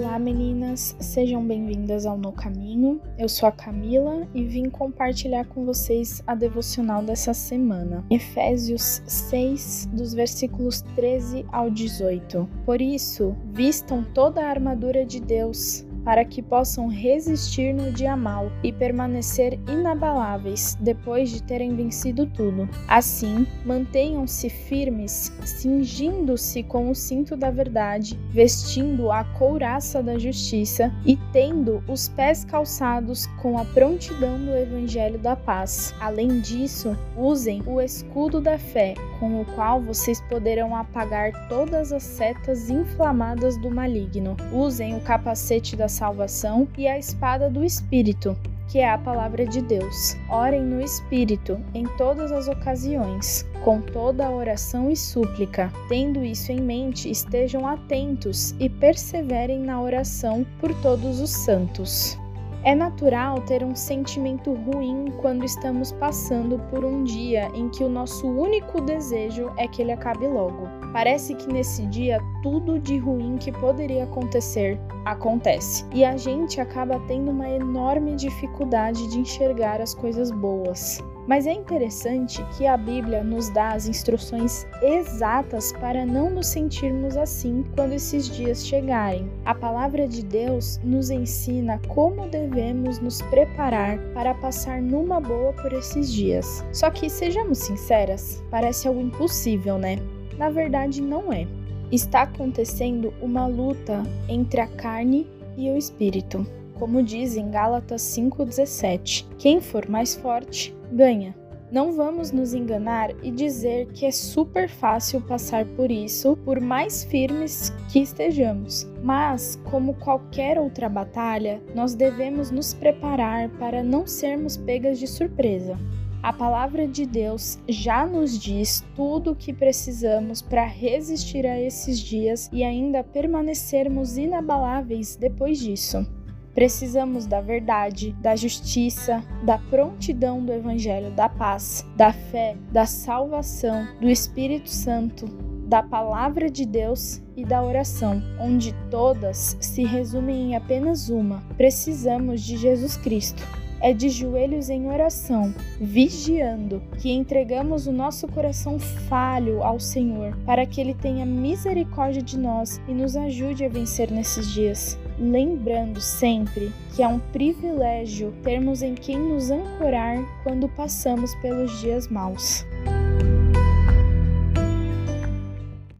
Olá meninas, sejam bem-vindas ao No Caminho. Eu sou a Camila e vim compartilhar com vocês a devocional dessa semana. Efésios 6, dos versículos 13 ao 18. Por isso, vistam toda a armadura de Deus para que possam resistir no dia mal e permanecer inabaláveis depois de terem vencido tudo. Assim, mantenham-se firmes, cingindo-se com o cinto da verdade, vestindo a couraça da justiça e tendo os pés calçados com a prontidão do evangelho da paz. Além disso, usem o escudo da fé, com o qual vocês poderão apagar todas as setas inflamadas do maligno. Usem o capacete da salvação e a espada do Espírito, que é a palavra de Deus. Orem no Espírito em todas as ocasiões, com toda a oração e súplica. Tendo isso em mente, estejam atentos e perseverem na oração por todos os santos. É natural ter um sentimento ruim quando estamos passando por um dia em que o nosso único desejo é que ele acabe logo. Parece que nesse dia tudo de ruim que poderia acontecer acontece e a gente acaba tendo uma enorme dificuldade de enxergar as coisas boas. Mas é interessante que a Bíblia nos dá as instruções exatas para não nos sentirmos assim quando esses dias chegarem. A palavra de Deus nos ensina como devemos nos preparar para passar numa boa por esses dias. Só que, sejamos sinceras, parece algo impossível, né? Na verdade, não é. Está acontecendo uma luta entre a carne e o espírito. Como diz em Gálatas 5,17: quem for mais forte, ganha. Não vamos nos enganar e dizer que é super fácil passar por isso, por mais firmes que estejamos. Mas, como qualquer outra batalha, nós devemos nos preparar para não sermos pegas de surpresa. A palavra de Deus já nos diz tudo o que precisamos para resistir a esses dias e ainda permanecermos inabaláveis depois disso. Precisamos da verdade, da justiça, da prontidão do Evangelho da paz, da fé, da salvação, do Espírito Santo, da Palavra de Deus e da oração, onde todas se resumem em apenas uma: precisamos de Jesus Cristo é de joelhos em oração, vigiando, que entregamos o nosso coração falho ao Senhor, para que Ele tenha misericórdia de nós e nos ajude a vencer nesses dias. Lembrando sempre que é um privilégio termos em quem nos ancorar quando passamos pelos dias maus.